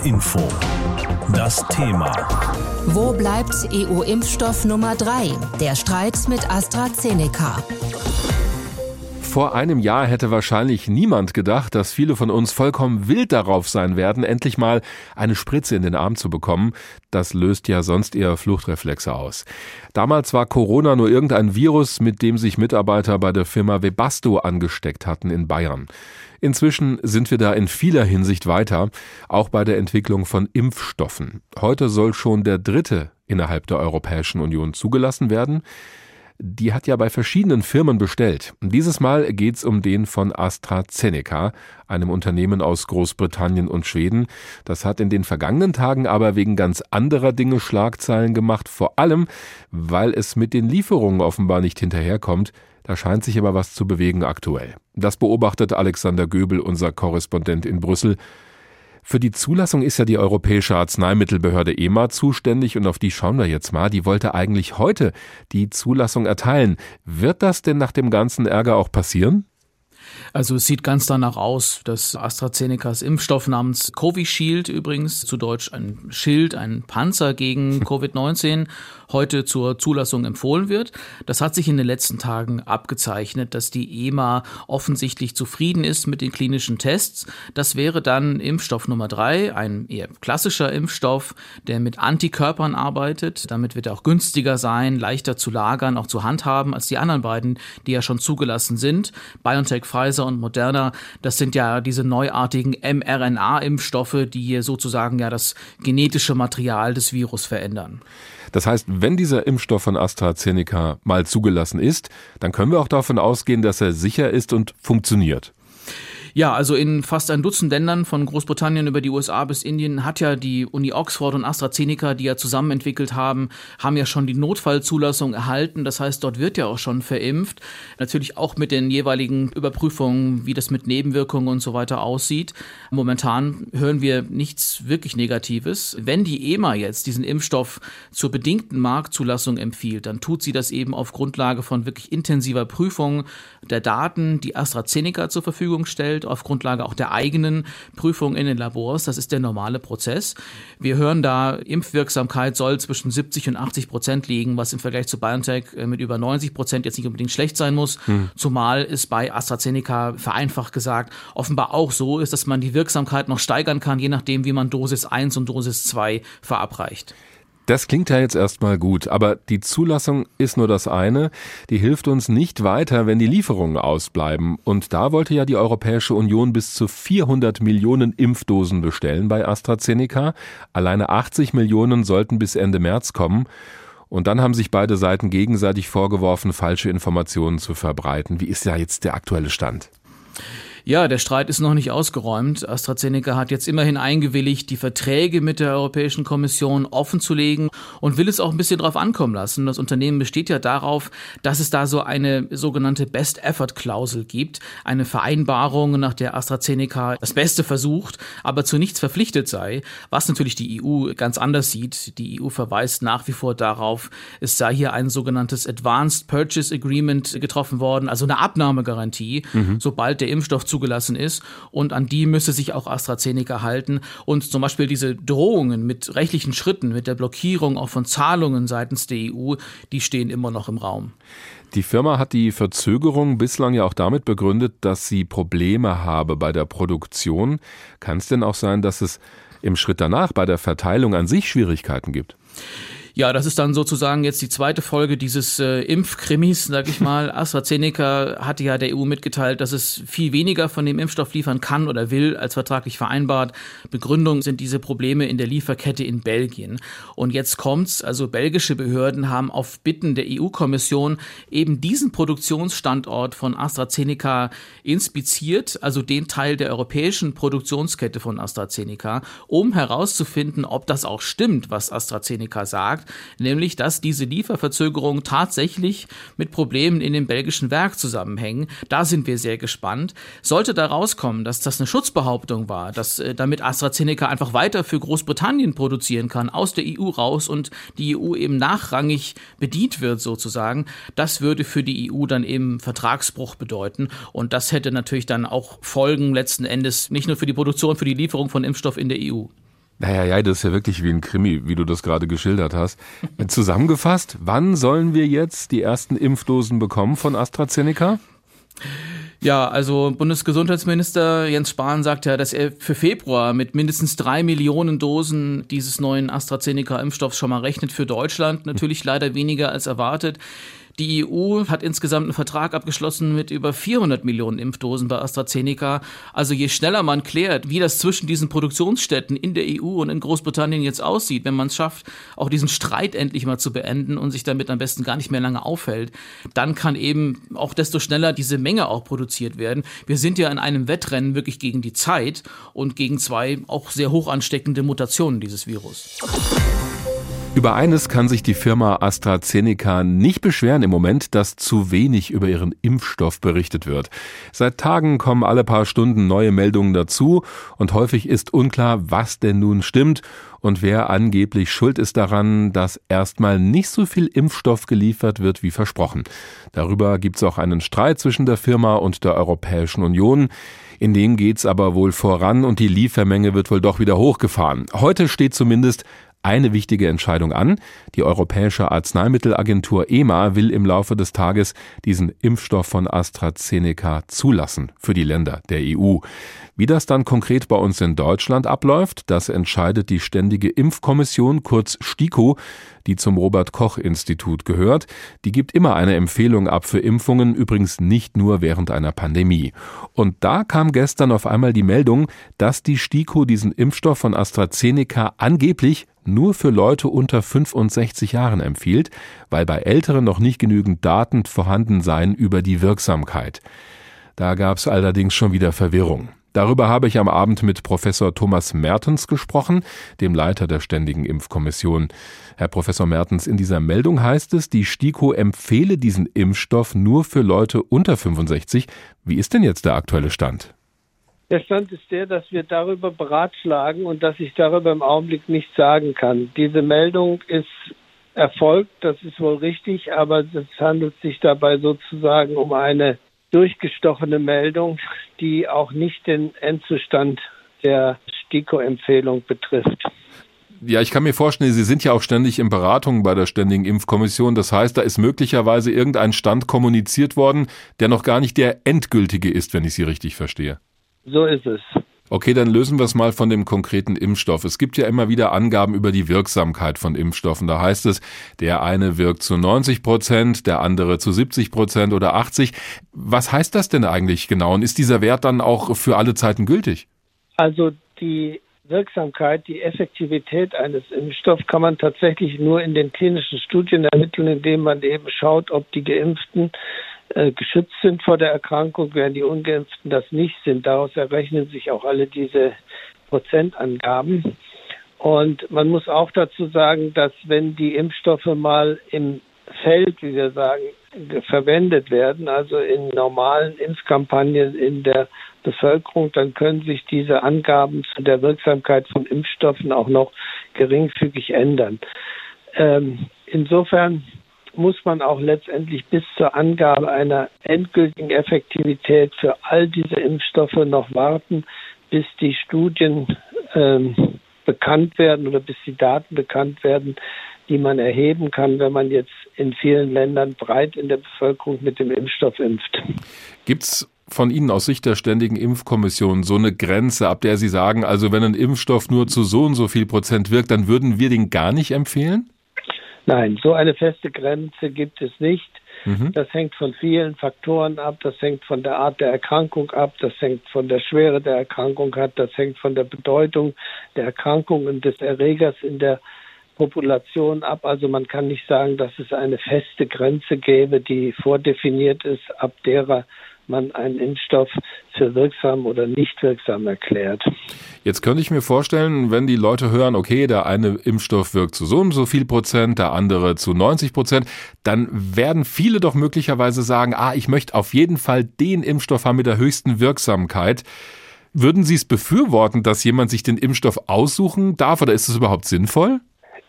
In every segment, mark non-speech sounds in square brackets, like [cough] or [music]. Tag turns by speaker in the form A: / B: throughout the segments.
A: HR Info. Das Thema.
B: Wo bleibt EU-Impfstoff Nummer 3? Der Streit mit AstraZeneca.
C: Vor einem Jahr hätte wahrscheinlich niemand gedacht, dass viele von uns vollkommen wild darauf sein werden, endlich mal eine Spritze in den Arm zu bekommen. Das löst ja sonst eher Fluchtreflexe aus. Damals war Corona nur irgendein Virus, mit dem sich Mitarbeiter bei der Firma Webasto angesteckt hatten in Bayern. Inzwischen sind wir da in vieler Hinsicht weiter, auch bei der Entwicklung von Impfstoffen. Heute soll schon der dritte innerhalb der Europäischen Union zugelassen werden die hat ja bei verschiedenen Firmen bestellt. Dieses Mal geht's um den von AstraZeneca, einem Unternehmen aus Großbritannien und Schweden. Das hat in den vergangenen Tagen aber wegen ganz anderer Dinge Schlagzeilen gemacht, vor allem, weil es mit den Lieferungen offenbar nicht hinterherkommt. Da scheint sich aber was zu bewegen aktuell. Das beobachtet Alexander Göbel, unser Korrespondent in Brüssel. Für die Zulassung ist ja die Europäische Arzneimittelbehörde EMA zuständig und auf die schauen wir jetzt mal. Die wollte eigentlich heute die Zulassung erteilen. Wird das denn nach dem ganzen Ärger auch passieren?
D: Also es sieht ganz danach aus, dass AstraZenecas Impfstoff namens Covishield übrigens, zu Deutsch ein Schild, ein Panzer gegen [laughs] Covid-19, heute zur Zulassung empfohlen wird. Das hat sich in den letzten Tagen abgezeichnet, dass die EMA offensichtlich zufrieden ist mit den klinischen Tests. Das wäre dann Impfstoff Nummer drei, ein eher klassischer Impfstoff, der mit Antikörpern arbeitet. Damit wird er auch günstiger sein, leichter zu lagern, auch zu handhaben als die anderen beiden, die ja schon zugelassen sind. BioNTech Pfizer und Moderna, das sind ja diese neuartigen mRNA-Impfstoffe, die sozusagen ja das genetische Material des Virus verändern.
C: Das heißt, wenn dieser Impfstoff von AstraZeneca mal zugelassen ist, dann können wir auch davon ausgehen, dass er sicher ist und funktioniert.
D: Ja, also in fast ein Dutzend Ländern von Großbritannien über die USA bis Indien hat ja die Uni Oxford und AstraZeneca, die ja zusammen entwickelt haben, haben ja schon die Notfallzulassung erhalten. Das heißt, dort wird ja auch schon verimpft. Natürlich auch mit den jeweiligen Überprüfungen, wie das mit Nebenwirkungen und so weiter aussieht. Momentan hören wir nichts wirklich Negatives. Wenn die EMA jetzt diesen Impfstoff zur bedingten Marktzulassung empfiehlt, dann tut sie das eben auf Grundlage von wirklich intensiver Prüfung der Daten, die AstraZeneca zur Verfügung stellt erstellt, auf Grundlage auch der eigenen Prüfung in den Labors. Das ist der normale Prozess. Wir hören da, Impfwirksamkeit soll zwischen 70 und 80 Prozent liegen, was im Vergleich zu BioNTech äh, mit über 90 Prozent jetzt nicht unbedingt schlecht sein muss. Hm. Zumal es bei AstraZeneca vereinfacht gesagt offenbar auch so ist, dass man die Wirksamkeit noch steigern kann, je nachdem, wie man Dosis 1 und Dosis 2 verabreicht.
C: Das klingt ja jetzt erstmal gut, aber die Zulassung ist nur das eine, die hilft uns nicht weiter, wenn die Lieferungen ausbleiben. Und da wollte ja die Europäische Union bis zu 400 Millionen Impfdosen bestellen bei AstraZeneca. Alleine 80 Millionen sollten bis Ende März kommen. Und dann haben sich beide Seiten gegenseitig vorgeworfen, falsche Informationen zu verbreiten. Wie ist ja jetzt der aktuelle Stand?
D: Ja, der Streit ist noch nicht ausgeräumt. AstraZeneca hat jetzt immerhin eingewilligt, die Verträge mit der Europäischen Kommission offenzulegen und will es auch ein bisschen drauf ankommen lassen. Das Unternehmen besteht ja darauf, dass es da so eine sogenannte Best-Effort-Klausel gibt, eine Vereinbarung, nach der AstraZeneca das Beste versucht, aber zu nichts verpflichtet sei, was natürlich die EU ganz anders sieht. Die EU verweist nach wie vor darauf, es sei hier ein sogenanntes Advanced Purchase Agreement getroffen worden, also eine Abnahmegarantie, mhm. sobald der Impfstoff zugelassen ist und an die müsse sich auch AstraZeneca halten und zum Beispiel diese Drohungen mit rechtlichen Schritten, mit der Blockierung auch von Zahlungen seitens der EU, die stehen immer noch im Raum.
C: Die Firma hat die Verzögerung bislang ja auch damit begründet, dass sie Probleme habe bei der Produktion. Kann es denn auch sein, dass es im Schritt danach bei der Verteilung an sich Schwierigkeiten gibt?
D: Ja, das ist dann sozusagen jetzt die zweite Folge dieses äh, Impfkrimis, sag ich mal. [laughs] AstraZeneca hatte ja der EU mitgeteilt, dass es viel weniger von dem Impfstoff liefern kann oder will, als vertraglich vereinbart. Begründung sind diese Probleme in der Lieferkette in Belgien. Und jetzt kommt's, also belgische Behörden haben auf Bitten der EU-Kommission eben diesen Produktionsstandort von AstraZeneca inspiziert, also den Teil der europäischen Produktionskette von AstraZeneca, um herauszufinden, ob das auch stimmt, was AstraZeneca sagt nämlich dass diese Lieferverzögerungen tatsächlich mit Problemen in dem belgischen Werk zusammenhängen. Da sind wir sehr gespannt. Sollte da rauskommen, dass das eine Schutzbehauptung war, dass äh, damit AstraZeneca einfach weiter für Großbritannien produzieren kann, aus der EU raus und die EU eben nachrangig bedient wird sozusagen, das würde für die EU dann eben Vertragsbruch bedeuten und das hätte natürlich dann auch Folgen letzten Endes nicht nur für die Produktion, für die Lieferung von Impfstoff in der EU.
C: Naja, ja, das ist ja wirklich wie ein Krimi, wie du das gerade geschildert hast. [laughs] Zusammengefasst, wann sollen wir jetzt die ersten Impfdosen bekommen von AstraZeneca?
D: Ja, also Bundesgesundheitsminister Jens Spahn sagt ja, dass er für Februar mit mindestens drei Millionen Dosen dieses neuen AstraZeneca-Impfstoffs schon mal rechnet für Deutschland. Natürlich leider weniger als erwartet. Die EU hat insgesamt einen Vertrag abgeschlossen mit über 400 Millionen Impfdosen bei AstraZeneca. Also je schneller man klärt, wie das zwischen diesen Produktionsstätten in der EU und in Großbritannien jetzt aussieht, wenn man es schafft, auch diesen Streit endlich mal zu beenden und sich damit am besten gar nicht mehr lange aufhält, dann kann eben auch desto schneller diese Menge auch produziert werden. Wir sind ja in einem Wettrennen wirklich gegen die Zeit und gegen zwei auch sehr hoch ansteckende Mutationen dieses Virus.
C: Über eines kann sich die Firma AstraZeneca nicht beschweren im Moment, dass zu wenig über ihren Impfstoff berichtet wird. Seit Tagen kommen alle paar Stunden neue Meldungen dazu und häufig ist unklar, was denn nun stimmt und wer angeblich schuld ist daran, dass erstmal nicht so viel Impfstoff geliefert wird wie versprochen. Darüber gibt es auch einen Streit zwischen der Firma und der Europäischen Union. In dem geht's aber wohl voran und die Liefermenge wird wohl doch wieder hochgefahren. Heute steht zumindest eine wichtige Entscheidung an. Die Europäische Arzneimittelagentur EMA will im Laufe des Tages diesen Impfstoff von AstraZeneca zulassen für die Länder der EU. Wie das dann konkret bei uns in Deutschland abläuft, das entscheidet die Ständige Impfkommission, kurz STIKO, die zum Robert Koch Institut gehört. Die gibt immer eine Empfehlung ab für Impfungen, übrigens nicht nur während einer Pandemie. Und da kam gestern auf einmal die Meldung, dass die STIKO diesen Impfstoff von AstraZeneca angeblich nur für Leute unter 65 Jahren empfiehlt, weil bei Älteren noch nicht genügend Daten vorhanden seien über die Wirksamkeit. Da gab es allerdings schon wieder Verwirrung. Darüber habe ich am Abend mit Professor Thomas Mertens gesprochen, dem Leiter der Ständigen Impfkommission. Herr Professor Mertens, in dieser Meldung heißt es, die STIKO empfehle diesen Impfstoff nur für Leute unter 65. Wie ist denn jetzt der aktuelle Stand?
E: Der Stand ist der, dass wir darüber beratschlagen und dass ich darüber im Augenblick nichts sagen kann. Diese Meldung ist erfolgt, das ist wohl richtig, aber es handelt sich dabei sozusagen um eine durchgestochene Meldung, die auch nicht den Endzustand der STIKO-Empfehlung betrifft.
C: Ja, ich kann mir vorstellen, Sie sind ja auch ständig in Beratungen bei der Ständigen Impfkommission. Das heißt, da ist möglicherweise irgendein Stand kommuniziert worden, der noch gar nicht der endgültige ist, wenn ich Sie richtig verstehe.
E: So ist es.
C: Okay, dann lösen wir es mal von dem konkreten Impfstoff. Es gibt ja immer wieder Angaben über die Wirksamkeit von Impfstoffen. Da heißt es, der eine wirkt zu 90 Prozent, der andere zu 70 Prozent oder 80. Was heißt das denn eigentlich genau? Und ist dieser Wert dann auch für alle Zeiten gültig?
E: Also die Wirksamkeit, die Effektivität eines Impfstoffs kann man tatsächlich nur in den klinischen Studien ermitteln, indem man eben schaut, ob die Geimpften geschützt sind vor der Erkrankung, während die Ungeimpften das nicht sind. Daraus errechnen sich auch alle diese Prozentangaben. Und man muss auch dazu sagen, dass wenn die Impfstoffe mal im Feld, wie wir sagen, verwendet werden, also in normalen Impfkampagnen in der Bevölkerung, dann können sich diese Angaben zu der Wirksamkeit von Impfstoffen auch noch geringfügig ändern. Ähm, insofern muss man auch letztendlich bis zur Angabe einer endgültigen Effektivität für all diese Impfstoffe noch warten, bis die Studien ähm, bekannt werden oder bis die Daten bekannt werden, die man erheben kann, wenn man jetzt in vielen Ländern breit in der Bevölkerung mit dem Impfstoff impft.
C: Gibt es von Ihnen aus Sicht der Ständigen Impfkommission so eine Grenze, ab der Sie sagen, also wenn ein Impfstoff nur zu so und so viel Prozent wirkt, dann würden wir den gar nicht empfehlen?
E: Nein, so eine feste Grenze gibt es nicht. Mhm. Das hängt von vielen Faktoren ab. Das hängt von der Art der Erkrankung ab. Das hängt von der Schwere der Erkrankung ab. Das hängt von der Bedeutung der Erkrankung und des Erregers in der Population ab. Also man kann nicht sagen, dass es eine feste Grenze gäbe, die vordefiniert ist, ab derer man einen Impfstoff für wirksam oder nicht wirksam erklärt.
C: Jetzt könnte ich mir vorstellen, wenn die Leute hören, okay, der eine Impfstoff wirkt zu so und so viel Prozent, der andere zu 90 Prozent, dann werden viele doch möglicherweise sagen, ah, ich möchte auf jeden Fall den Impfstoff haben mit der höchsten Wirksamkeit. Würden Sie es befürworten, dass jemand sich den Impfstoff aussuchen darf oder ist es überhaupt sinnvoll?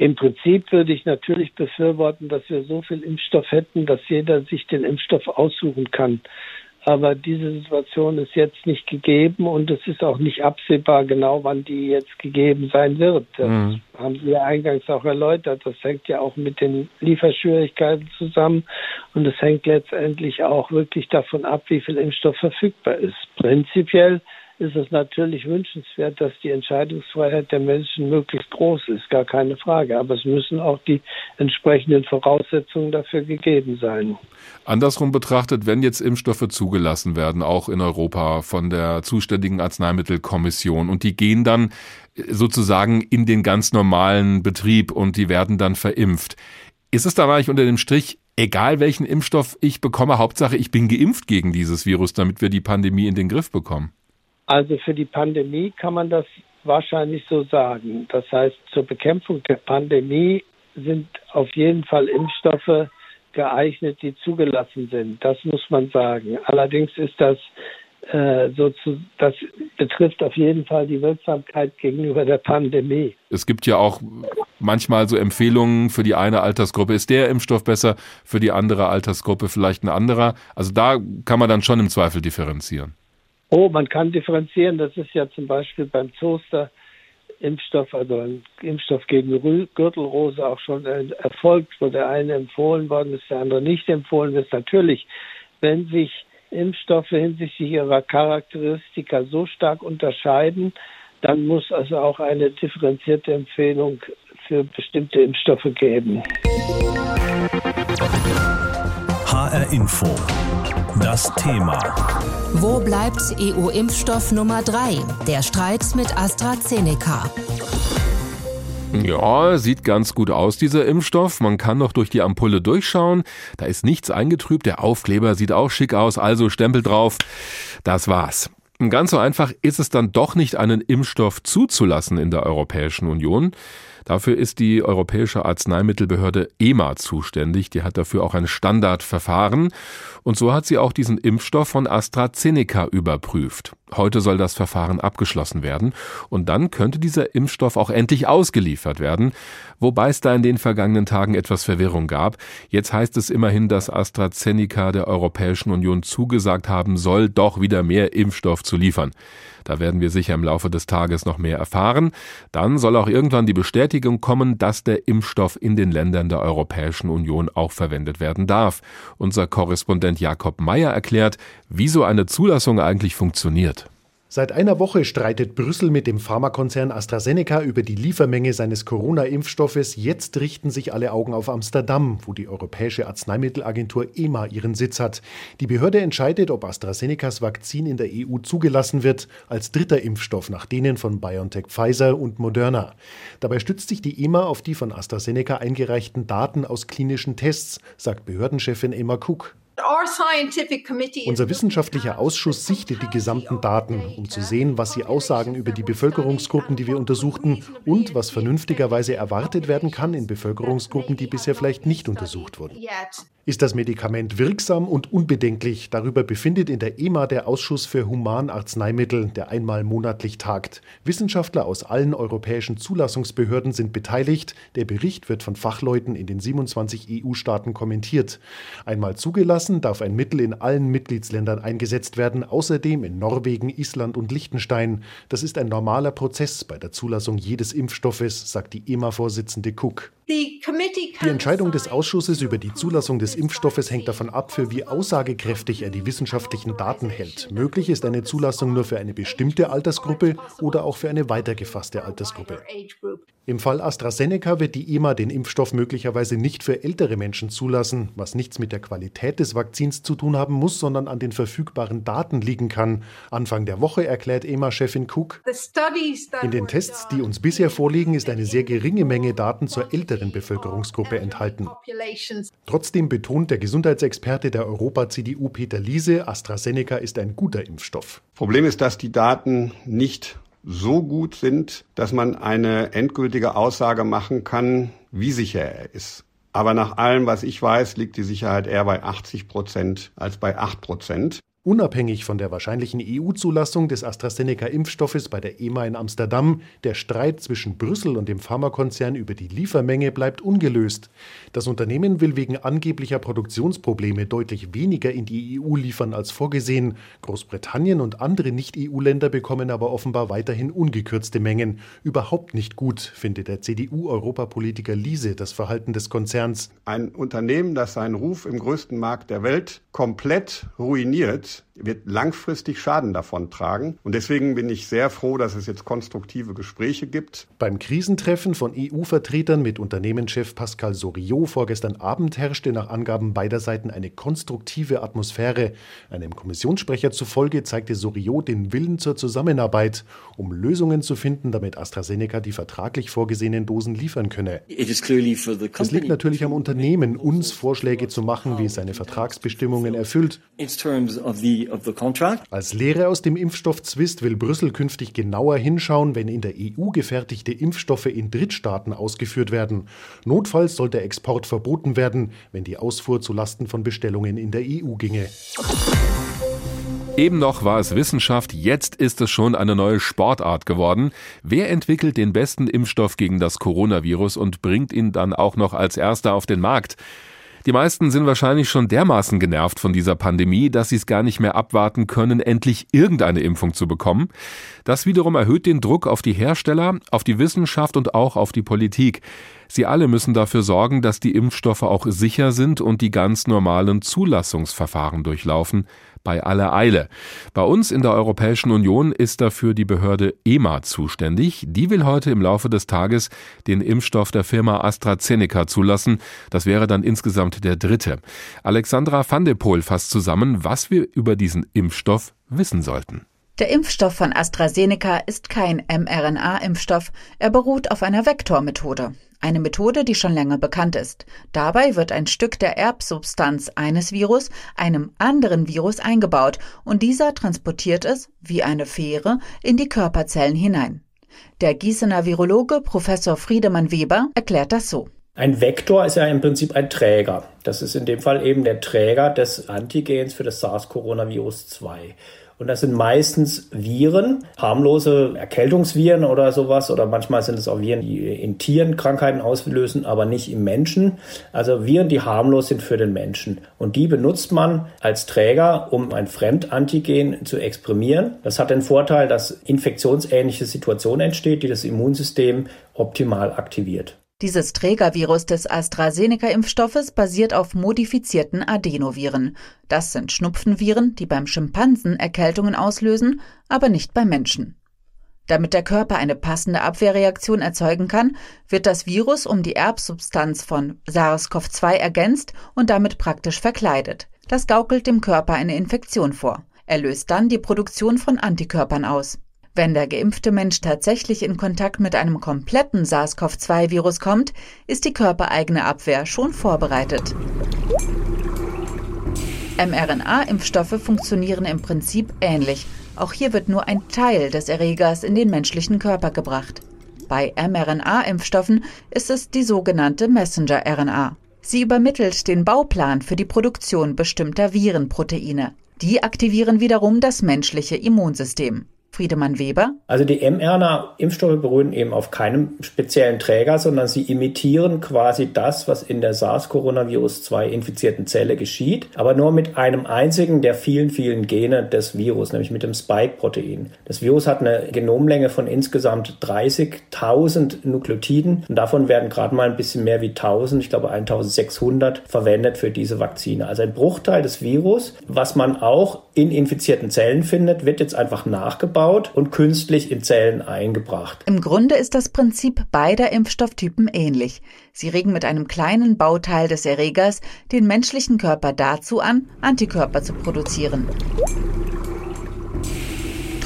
E: Im Prinzip würde ich natürlich befürworten, dass wir so viel Impfstoff hätten, dass jeder sich den Impfstoff aussuchen kann. Aber diese Situation ist jetzt nicht gegeben und es ist auch nicht absehbar genau, wann die jetzt gegeben sein wird. Das mhm. haben Sie ja eingangs auch erläutert. Das hängt ja auch mit den Lieferschwierigkeiten zusammen und es hängt letztendlich auch wirklich davon ab, wie viel Impfstoff verfügbar ist. Prinzipiell ist es natürlich wünschenswert, dass die Entscheidungsfreiheit der Menschen möglichst groß ist, gar keine Frage. Aber es müssen auch die entsprechenden Voraussetzungen dafür gegeben sein.
C: Andersrum betrachtet, wenn jetzt Impfstoffe zugelassen werden, auch in Europa von der zuständigen Arzneimittelkommission und die gehen dann sozusagen in den ganz normalen Betrieb und die werden dann verimpft. Ist es dann eigentlich unter dem Strich egal welchen Impfstoff ich bekomme, Hauptsache ich bin geimpft gegen dieses Virus, damit wir die Pandemie in den Griff bekommen?
E: Also für die Pandemie kann man das wahrscheinlich so sagen. Das heißt, zur Bekämpfung der Pandemie sind auf jeden Fall Impfstoffe geeignet, die zugelassen sind. Das muss man sagen. Allerdings ist das äh, so zu, das betrifft auf jeden Fall die Wirksamkeit gegenüber der Pandemie.
C: Es gibt ja auch manchmal so Empfehlungen für die eine Altersgruppe ist der Impfstoff besser, für die andere Altersgruppe vielleicht ein anderer. Also da kann man dann schon im Zweifel differenzieren.
E: Oh, man kann differenzieren. Das ist ja zum Beispiel beim Zoster Impfstoff, also ein Impfstoff gegen Gürtelrose auch schon erfolgt, wo der eine empfohlen worden ist, der andere nicht empfohlen ist. Natürlich, wenn sich Impfstoffe hinsichtlich ihrer Charakteristika so stark unterscheiden, dann muss also auch eine differenzierte Empfehlung für bestimmte Impfstoffe geben.
A: HR Info. Das Thema.
B: Wo bleibt EU-Impfstoff Nummer 3? Der Streit mit AstraZeneca.
C: Ja, sieht ganz gut aus, dieser Impfstoff. Man kann noch durch die Ampulle durchschauen. Da ist nichts eingetrübt. Der Aufkleber sieht auch schick aus. Also Stempel drauf. Das war's. Ganz so einfach ist es dann doch nicht, einen Impfstoff zuzulassen in der Europäischen Union. Dafür ist die Europäische Arzneimittelbehörde EMA zuständig. Die hat dafür auch ein Standardverfahren. Und so hat sie auch diesen Impfstoff von AstraZeneca überprüft. Heute soll das Verfahren abgeschlossen werden und dann könnte dieser Impfstoff auch endlich ausgeliefert werden, wobei es da in den vergangenen Tagen etwas Verwirrung gab. Jetzt heißt es immerhin, dass AstraZeneca der Europäischen Union zugesagt haben soll, doch wieder mehr Impfstoff zu liefern. Da werden wir sicher im Laufe des Tages noch mehr erfahren. Dann soll auch irgendwann die Bestätigung kommen, dass der Impfstoff in den Ländern der Europäischen Union auch verwendet werden darf. Unser Korrespondent Jakob Meyer erklärt, wie so eine Zulassung eigentlich funktioniert.
F: Seit einer Woche streitet Brüssel mit dem Pharmakonzern AstraZeneca über die Liefermenge seines Corona-Impfstoffes. Jetzt richten sich alle Augen auf Amsterdam, wo die Europäische Arzneimittelagentur EMA ihren Sitz hat. Die Behörde entscheidet, ob AstraZenecas Vakzin in der EU zugelassen wird, als dritter Impfstoff nach denen von BioNTech Pfizer und Moderna. Dabei stützt sich die EMA auf die von AstraZeneca eingereichten Daten aus klinischen Tests, sagt Behördenchefin Emma Cook. Unser wissenschaftlicher Ausschuss sichtet die gesamten Daten, um zu sehen, was sie aussagen über die Bevölkerungsgruppen, die wir untersuchten und was vernünftigerweise erwartet werden kann in Bevölkerungsgruppen, die bisher vielleicht nicht untersucht wurden. Ist das Medikament wirksam und unbedenklich? Darüber befindet in der EMA der Ausschuss für Humanarzneimittel, der einmal monatlich tagt. Wissenschaftler aus allen europäischen Zulassungsbehörden sind beteiligt. Der Bericht wird von Fachleuten in den 27 EU-Staaten kommentiert. Einmal zugelassen darf ein Mittel in allen Mitgliedsländern eingesetzt werden, außerdem in Norwegen, Island und Liechtenstein. Das ist ein normaler Prozess bei der Zulassung jedes Impfstoffes, sagt die EMA-Vorsitzende Cook. Die Entscheidung des Ausschusses über die Zulassung des Impfstoffes hängt davon ab, für wie aussagekräftig er die wissenschaftlichen Daten hält. Möglich ist eine Zulassung nur für eine bestimmte Altersgruppe oder auch für eine weitergefasste Altersgruppe. Im Fall AstraZeneca wird die EMA den Impfstoff möglicherweise nicht für ältere Menschen zulassen, was nichts mit der Qualität des Vakzins zu tun haben muss, sondern an den verfügbaren Daten liegen kann. Anfang der Woche erklärt EMA-Chefin Cook, in den Tests, die uns bisher vorliegen, ist eine sehr geringe Menge Daten zur älteren Bevölkerungsgruppe enthalten. Trotzdem betont der Gesundheitsexperte der Europa-CDU Peter Liese, AstraZeneca ist ein guter Impfstoff.
G: Problem ist, dass die Daten nicht so gut sind, dass man eine endgültige Aussage machen kann, wie sicher er ist. Aber nach allem, was ich weiß, liegt die Sicherheit eher bei 80 Prozent als bei 8 Prozent.
F: Unabhängig von der wahrscheinlichen EU-Zulassung des AstraZeneca-Impfstoffes bei der EMA in Amsterdam, der Streit zwischen Brüssel und dem Pharmakonzern über die Liefermenge bleibt ungelöst. Das Unternehmen will wegen angeblicher Produktionsprobleme deutlich weniger in die EU liefern als vorgesehen. Großbritannien und andere Nicht-EU-Länder bekommen aber offenbar weiterhin ungekürzte Mengen. Überhaupt nicht gut, findet der CDU-Europapolitiker Liese das Verhalten des Konzerns.
G: Ein Unternehmen, das seinen Ruf im größten Markt der Welt komplett ruiniert, wird langfristig Schaden davon tragen. Und deswegen bin ich sehr froh, dass es jetzt konstruktive Gespräche gibt.
F: Beim Krisentreffen von EU-Vertretern mit Unternehmenschef Pascal Soriot vorgestern Abend herrschte nach Angaben beider Seiten eine konstruktive Atmosphäre. Einem Kommissionssprecher zufolge zeigte Soriot den Willen zur Zusammenarbeit, um Lösungen zu finden, damit AstraZeneca die vertraglich vorgesehenen Dosen liefern könne. Es liegt natürlich am Unternehmen, uns Vorschläge zu machen, wie es seine Vertragsbestimmungen erfüllt. Als Lehre aus dem Impfstoffzwist will Brüssel künftig genauer hinschauen, wenn in der EU gefertigte Impfstoffe in Drittstaaten ausgeführt werden. Notfalls soll der Export verboten werden, wenn die Ausfuhr zulasten von Bestellungen in der EU ginge.
C: Eben noch war es Wissenschaft, jetzt ist es schon eine neue Sportart geworden. Wer entwickelt den besten Impfstoff gegen das Coronavirus und bringt ihn dann auch noch als erster auf den Markt? Die meisten sind wahrscheinlich schon dermaßen genervt von dieser Pandemie, dass sie es gar nicht mehr abwarten können, endlich irgendeine Impfung zu bekommen. Das wiederum erhöht den Druck auf die Hersteller, auf die Wissenschaft und auch auf die Politik. Sie alle müssen dafür sorgen, dass die Impfstoffe auch sicher sind und die ganz normalen Zulassungsverfahren durchlaufen bei aller Eile. Bei uns in der Europäischen Union ist dafür die Behörde EMA zuständig. Die will heute im Laufe des Tages den Impfstoff der Firma AstraZeneca zulassen. Das wäre dann insgesamt der dritte. Alexandra van de Poel fasst zusammen, was wir über diesen Impfstoff wissen sollten.
H: Der Impfstoff von AstraZeneca ist kein mRNA-Impfstoff, er beruht auf einer Vektormethode. Eine Methode, die schon länger bekannt ist. Dabei wird ein Stück der Erbsubstanz eines Virus einem anderen Virus eingebaut und dieser transportiert es, wie eine Fähre, in die Körperzellen hinein. Der Gießener Virologe Professor Friedemann Weber erklärt das so.
I: Ein Vektor ist ja im Prinzip ein Träger. Das ist in dem Fall eben der Träger des Antigens für das SARS-Coronavirus 2. Und das sind meistens Viren, harmlose Erkältungsviren oder sowas. Oder manchmal sind es auch Viren, die in Tieren Krankheiten auslösen, aber nicht im Menschen. Also Viren, die harmlos sind für den Menschen. Und die benutzt man als Träger, um ein Fremdantigen zu exprimieren. Das hat den Vorteil, dass infektionsähnliche Situation entsteht, die das Immunsystem optimal aktiviert.
H: Dieses Trägervirus des AstraZeneca-Impfstoffes basiert auf modifizierten Adenoviren. Das sind Schnupfenviren, die beim Schimpansen Erkältungen auslösen, aber nicht beim Menschen. Damit der Körper eine passende Abwehrreaktion erzeugen kann, wird das Virus um die Erbsubstanz von SARS-CoV-2 ergänzt und damit praktisch verkleidet. Das gaukelt dem Körper eine Infektion vor. Er löst dann die Produktion von Antikörpern aus. Wenn der geimpfte Mensch tatsächlich in Kontakt mit einem kompletten SARS-CoV-2-Virus kommt, ist die körpereigene Abwehr schon vorbereitet. mRNA-Impfstoffe funktionieren im Prinzip ähnlich. Auch hier wird nur ein Teil des Erregers in den menschlichen Körper gebracht. Bei mRNA-Impfstoffen ist es die sogenannte Messenger-RNA. Sie übermittelt den Bauplan für die Produktion bestimmter Virenproteine. Die aktivieren wiederum das menschliche Immunsystem. Friedemann Weber.
I: Also die mRNA-Impfstoffe beruhen eben auf keinem speziellen Träger, sondern sie imitieren quasi das, was in der SARS-Coronavirus-2 infizierten Zelle geschieht, aber nur mit einem einzigen der vielen, vielen Gene des Virus, nämlich mit dem Spike-Protein. Das Virus hat eine Genomlänge von insgesamt 30.000 Nukleotiden und davon werden gerade mal ein bisschen mehr wie 1000, ich glaube 1600, verwendet für diese Vakzine. Also ein Bruchteil des Virus, was man auch in infizierten Zellen findet, wird jetzt einfach nachgebaut abgebaut und künstlich in Zellen eingebracht.
H: Im Grunde ist das Prinzip beider Impfstofftypen ähnlich. Sie regen mit einem kleinen Bauteil des Erregers den menschlichen Körper dazu an, Antikörper zu produzieren.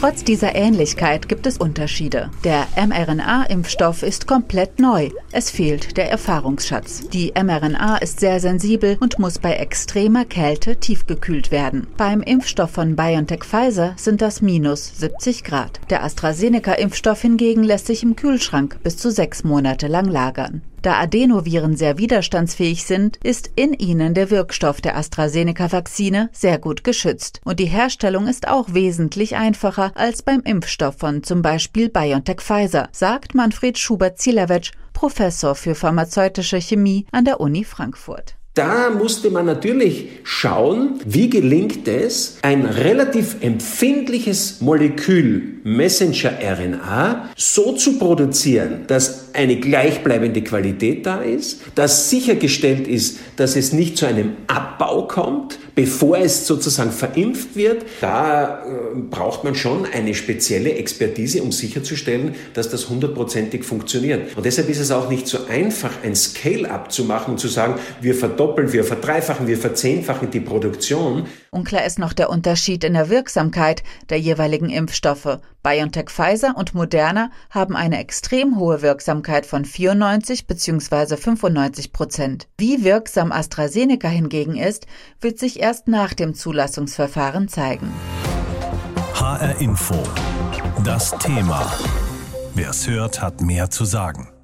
H: Trotz dieser Ähnlichkeit gibt es Unterschiede. Der mRNA-Impfstoff ist komplett neu. Es fehlt der Erfahrungsschatz. Die mRNA ist sehr sensibel und muss bei extremer Kälte tiefgekühlt werden. Beim Impfstoff von BioNTech Pfizer sind das minus 70 Grad. Der AstraZeneca-Impfstoff hingegen lässt sich im Kühlschrank bis zu sechs Monate lang lagern. Da Adenoviren sehr widerstandsfähig sind, ist in ihnen der Wirkstoff der AstraZeneca-Vakzine sehr gut geschützt. Und die Herstellung ist auch wesentlich einfacher als beim Impfstoff von zum Beispiel BioNTech Pfizer, sagt Manfred Schubert-Zielewitsch, Professor für pharmazeutische Chemie an der Uni Frankfurt.
J: Da musste man natürlich schauen, wie gelingt es, ein relativ empfindliches Molekül Messenger-RNA so zu produzieren, dass eine gleichbleibende Qualität da ist, dass sichergestellt ist, dass es nicht zu einem Abbau kommt, bevor es sozusagen verimpft wird. Da äh, braucht man schon eine spezielle Expertise, um sicherzustellen, dass das hundertprozentig funktioniert. Und deshalb ist es auch nicht so einfach, ein Scale-up zu machen und zu sagen, wir verdoppeln, wir verdreifachen, wir verzehnfachen die Produktion.
H: Unklar ist noch der Unterschied in der Wirksamkeit der jeweiligen Impfstoffe. BioNTech Pfizer und Moderna haben eine extrem hohe Wirksamkeit von 94 bzw. 95 Prozent. Wie wirksam AstraZeneca hingegen ist, wird sich erst nach dem Zulassungsverfahren zeigen.
A: HR Info. Das Thema. Wer es hört, hat mehr zu sagen.